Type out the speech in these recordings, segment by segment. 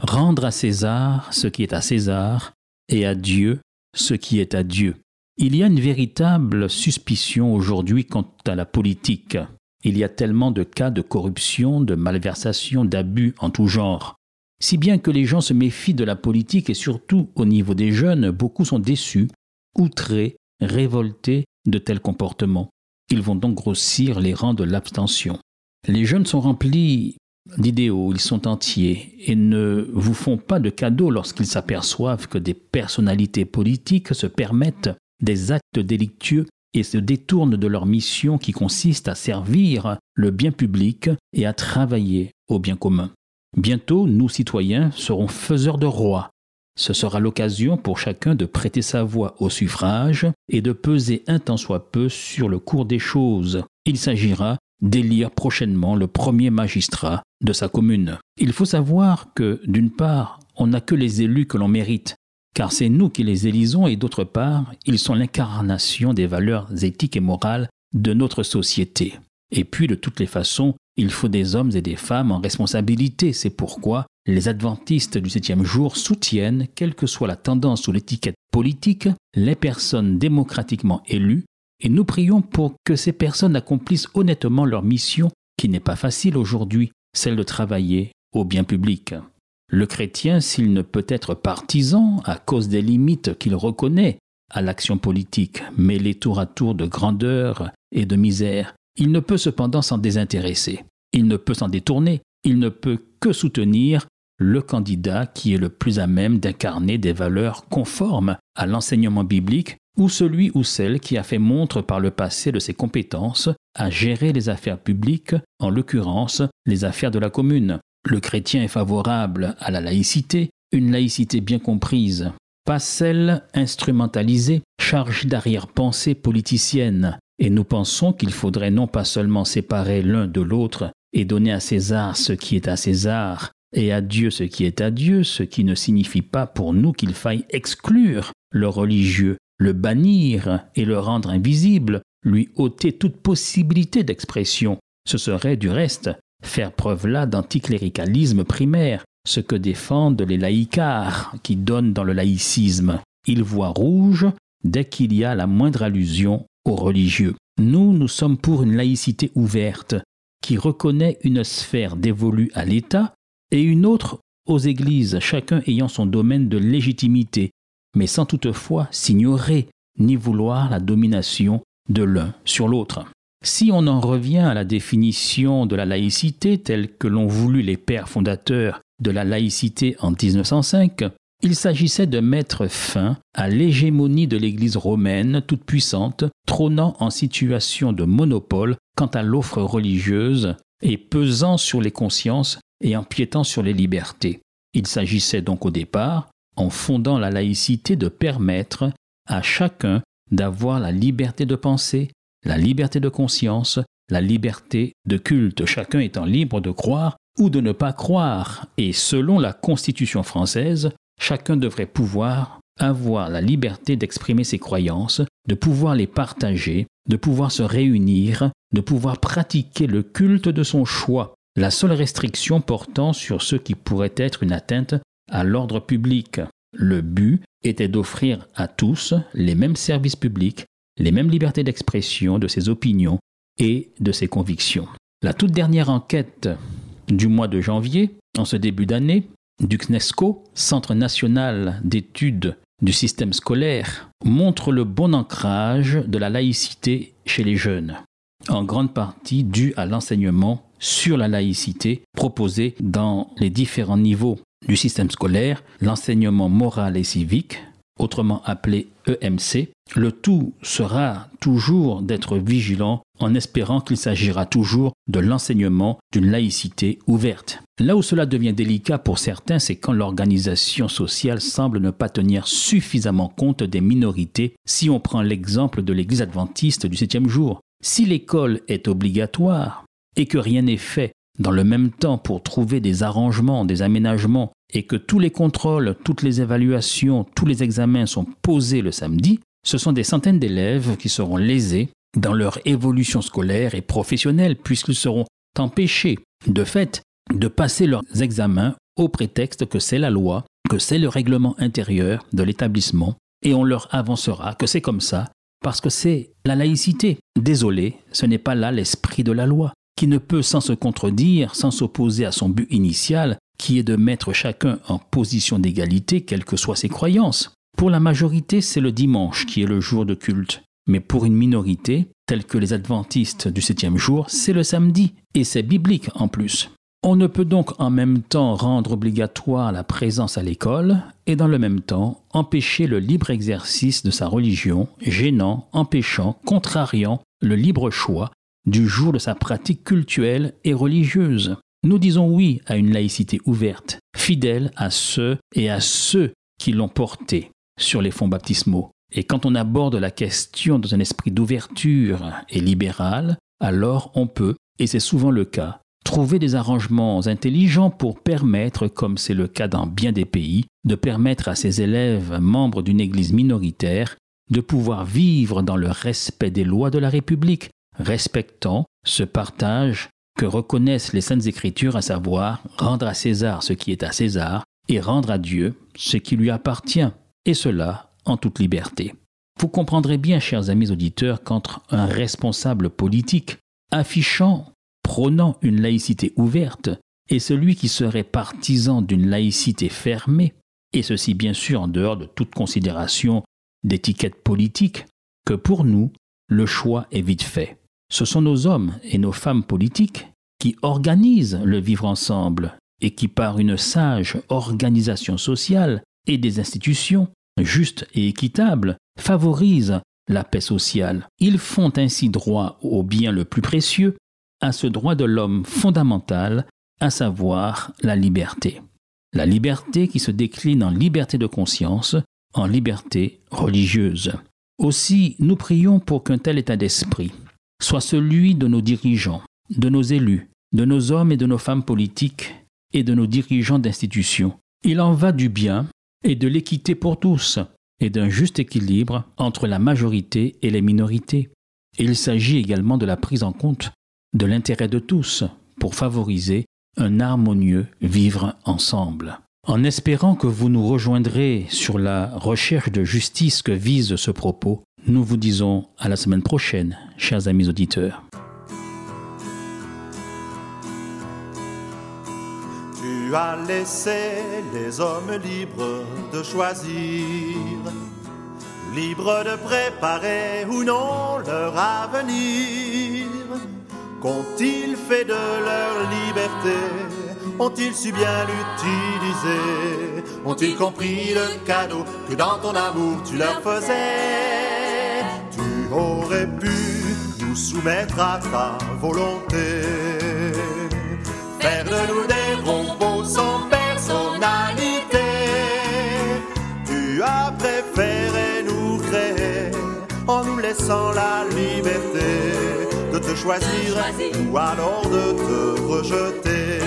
Rendre à César ce qui est à César et à Dieu ce qui est à Dieu. Il y a une véritable suspicion aujourd'hui quant à la politique. Il y a tellement de cas de corruption, de malversation, d'abus en tout genre. Si bien que les gens se méfient de la politique et surtout au niveau des jeunes, beaucoup sont déçus, outrés, révoltés de tels comportements. Ils vont donc grossir les rangs de l'abstention. Les jeunes sont remplis d'idéaux, ils sont entiers et ne vous font pas de cadeaux lorsqu'ils s'aperçoivent que des personnalités politiques se permettent des actes délictueux et se détournent de leur mission qui consiste à servir le bien public et à travailler au bien commun. Bientôt, nous citoyens serons faiseurs de rois. Ce sera l'occasion pour chacun de prêter sa voix au suffrage et de peser un tant soit peu sur le cours des choses. Il s'agira d'élire prochainement le premier magistrat de sa commune. Il faut savoir que, d'une part, on n'a que les élus que l'on mérite, car c'est nous qui les élisons, et d'autre part, ils sont l'incarnation des valeurs éthiques et morales de notre société. Et puis, de toutes les façons, il faut des hommes et des femmes en responsabilité. C'est pourquoi les adventistes du septième jour soutiennent, quelle que soit la tendance ou l'étiquette politique, les personnes démocratiquement élues, et nous prions pour que ces personnes accomplissent honnêtement leur mission, qui n'est pas facile aujourd'hui, celle de travailler au bien public. Le chrétien, s'il ne peut être partisan à cause des limites qu'il reconnaît à l'action politique, mêlée tour à tour de grandeur et de misère, il ne peut cependant s'en désintéresser. Il ne peut s'en détourner. Il ne peut que soutenir le candidat qui est le plus à même d'incarner des valeurs conformes à l'enseignement biblique ou celui ou celle qui a fait montre par le passé de ses compétences à gérer les affaires publiques, en l'occurrence les affaires de la commune. Le chrétien est favorable à la laïcité, une laïcité bien comprise, pas celle instrumentalisée, chargée d'arrière-pensée politicienne, et nous pensons qu'il faudrait non pas seulement séparer l'un de l'autre et donner à César ce qui est à César et à Dieu ce qui est à Dieu, ce qui ne signifie pas pour nous qu'il faille exclure le religieux, le bannir et le rendre invisible, lui ôter toute possibilité d'expression. Ce serait du reste faire preuve là d'anticléricalisme primaire, ce que défendent les laïcars qui donnent dans le laïcisme. Ils voient rouge dès qu'il y a la moindre allusion aux religieux. Nous, nous sommes pour une laïcité ouverte, qui reconnaît une sphère dévolue à l'État et une autre aux églises, chacun ayant son domaine de légitimité, mais sans toutefois s'ignorer ni vouloir la domination de l'un sur l'autre. Si on en revient à la définition de la laïcité telle que l'ont voulu les pères fondateurs de la laïcité en 1905, il s'agissait de mettre fin à l'hégémonie de l'Église romaine toute puissante, trônant en situation de monopole quant à l'offre religieuse et pesant sur les consciences et empiétant sur les libertés. Il s'agissait donc au départ, en fondant la laïcité, de permettre à chacun d'avoir la liberté de penser, la liberté de conscience, la liberté de culte, chacun étant libre de croire ou de ne pas croire. Et selon la Constitution française, chacun devrait pouvoir avoir la liberté d'exprimer ses croyances, de pouvoir les partager, de pouvoir se réunir, de pouvoir pratiquer le culte de son choix, la seule restriction portant sur ce qui pourrait être une atteinte à l'ordre public. Le but était d'offrir à tous les mêmes services publics, les mêmes libertés d'expression de ses opinions et de ses convictions. La toute dernière enquête du mois de janvier, en ce début d'année, du CNESCO, Centre national d'études du système scolaire, montre le bon ancrage de la laïcité chez les jeunes, en grande partie dû à l'enseignement sur la laïcité proposé dans les différents niveaux du système scolaire, l'enseignement moral et civique, autrement appelé EMC. Le tout sera toujours d'être vigilant en espérant qu'il s'agira toujours de l'enseignement d'une laïcité ouverte. Là où cela devient délicat pour certains, c'est quand l'organisation sociale semble ne pas tenir suffisamment compte des minorités si on prend l'exemple de l'Église adventiste du septième jour. Si l'école est obligatoire et que rien n'est fait dans le même temps pour trouver des arrangements, des aménagements, et que tous les contrôles, toutes les évaluations, tous les examens sont posés le samedi, ce sont des centaines d'élèves qui seront lésés dans leur évolution scolaire et professionnelle puisqu'ils seront empêchés, de fait, de passer leurs examens au prétexte que c'est la loi, que c'est le règlement intérieur de l'établissement, et on leur avancera que c'est comme ça parce que c'est la laïcité. Désolé, ce n'est pas là l'esprit de la loi qui ne peut sans se contredire, sans s'opposer à son but initial, qui est de mettre chacun en position d'égalité, quelles que soient ses croyances. Pour la majorité, c'est le dimanche qui est le jour de culte, mais pour une minorité, telle que les adventistes du septième jour, c'est le samedi, et c'est biblique en plus. On ne peut donc en même temps rendre obligatoire la présence à l'école et dans le même temps empêcher le libre exercice de sa religion, gênant, empêchant, contrariant le libre choix du jour de sa pratique cultuelle et religieuse. Nous disons oui à une laïcité ouverte, fidèle à ceux et à ceux qui l'ont portée sur les fonds baptismaux. Et quand on aborde la question dans un esprit d'ouverture et libéral, alors on peut, et c'est souvent le cas, trouver des arrangements intelligents pour permettre, comme c'est le cas dans bien des pays, de permettre à ces élèves membres d'une Église minoritaire de pouvoir vivre dans le respect des lois de la République, respectant ce partage que reconnaissent les saintes écritures, à savoir rendre à César ce qui est à César et rendre à Dieu ce qui lui appartient, et cela en toute liberté. Vous comprendrez bien, chers amis auditeurs, qu'entre un responsable politique affichant, prônant une laïcité ouverte, et celui qui serait partisan d'une laïcité fermée, et ceci bien sûr en dehors de toute considération d'étiquette politique, que pour nous, le choix est vite fait. Ce sont nos hommes et nos femmes politiques qui organisent le vivre ensemble et qui, par une sage organisation sociale et des institutions justes et équitables, favorisent la paix sociale. Ils font ainsi droit au bien le plus précieux, à ce droit de l'homme fondamental, à savoir la liberté. La liberté qui se décline en liberté de conscience, en liberté religieuse. Aussi, nous prions pour qu'un tel état d'esprit soit celui de nos dirigeants, de nos élus, de nos hommes et de nos femmes politiques et de nos dirigeants d'institutions. Il en va du bien et de l'équité pour tous et d'un juste équilibre entre la majorité et les minorités. Il s'agit également de la prise en compte de l'intérêt de tous pour favoriser un harmonieux vivre ensemble. En espérant que vous nous rejoindrez sur la recherche de justice que vise ce propos, nous vous disons à la semaine prochaine, chers amis auditeurs. Tu as laissé les hommes libres de choisir, libres de préparer ou non leur avenir. Qu'ont-ils fait de leur liberté? Ont-ils su bien l'utiliser? Ont-ils compris le cadeau que dans ton amour tu leur faisais? Tu aurais pu nous soumettre à ta volonté, faire de nous des robots sans personnalité. Tu as préféré nous créer en nous laissant la liberté de te choisir ou alors de te rejeter.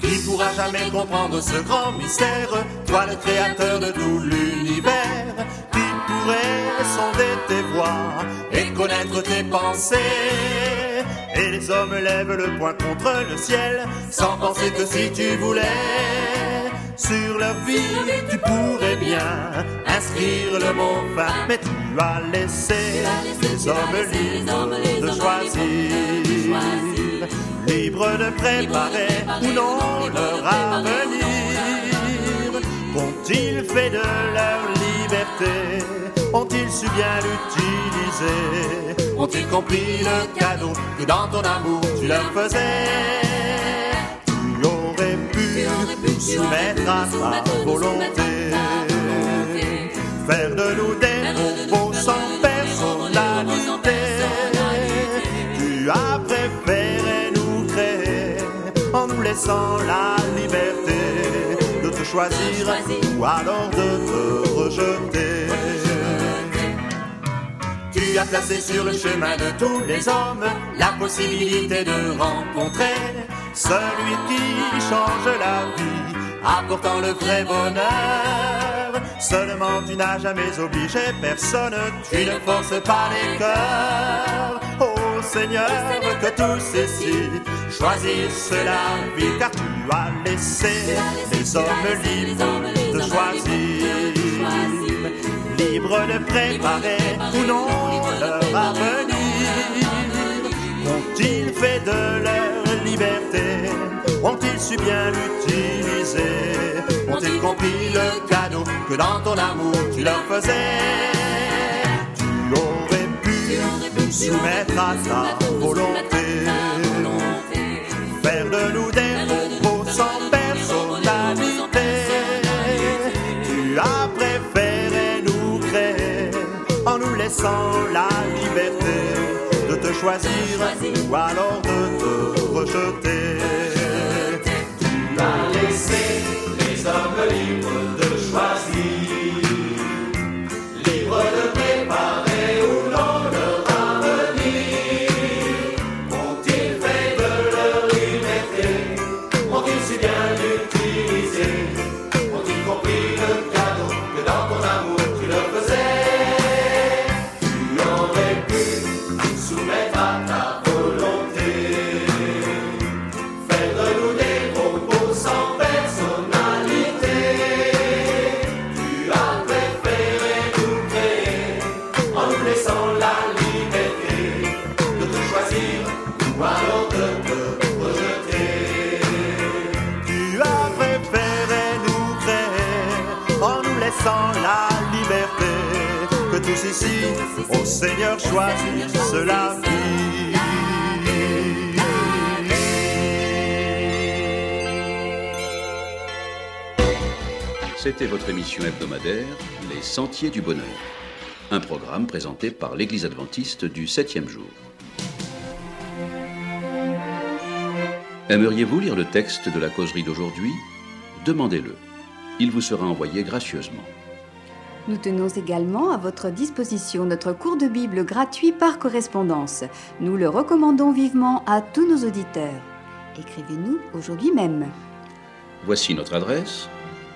Qui pourra jamais comprendre ce grand mystère, toi le créateur de tout l'univers, sonder tes voix et connaître tes pensées. Et les hommes lèvent le poing contre le ciel, sans penser que si tu voulais sur leur vie, tu pourrais bien inscrire le mot fin, mais tu as laissé les hommes libres de choisir, libres de préparer ou non leur avenir. Qu'ont-ils fait de leur liberté Ont-ils su bien l'utiliser Ont-ils compris le cadeau que dans ton amour tu leur faisais Tu aurais pu nous soumettre à ta volonté. Faire de nous des robots sans personnalité. Tu as préféré nous créer en nous laissant la liberté de te choisir ou alors de te rejeter. Tu as placé sur le chemin de tous les hommes la possibilité de rencontrer celui qui change la vie, apportant le vrai bonheur. Seulement tu n'as jamais obligé personne, tu ne forces pas les cœurs. Oh Seigneur, que tous ici choisissent la vie, car tu as laissé les hommes libres de choisir, libres de préparer ou non leur avenir. Ont-ils fait de leur liberté? Ont-ils su bien l'utiliser? Ont-ils compris le cadeau que dans ton amour tu leur faisais? Tu aurais pu soumettre à ta volonté. Faire de nous des en nous laissant la liberté de te choisir ou alors de te rejeter. Tu as laissé les hommes libres de choisir, au Seigneur, choisissent la vie. C'était votre émission hebdomadaire Les Sentiers du Bonheur, un programme présenté par l'Église adventiste du septième jour. Aimeriez-vous lire le texte de la causerie d'aujourd'hui? Demandez-le. Il vous sera envoyé gracieusement. Nous tenons également à votre disposition notre cours de Bible gratuit par correspondance. Nous le recommandons vivement à tous nos auditeurs. Écrivez-nous aujourd'hui même. Voici notre adresse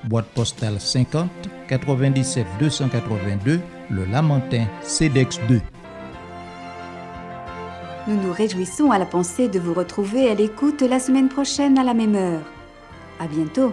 boîte postale 50 97 282 Le Lamentin CEDEX 2. Nous nous réjouissons à la pensée de vous retrouver à l'écoute la semaine prochaine à la même heure. À bientôt.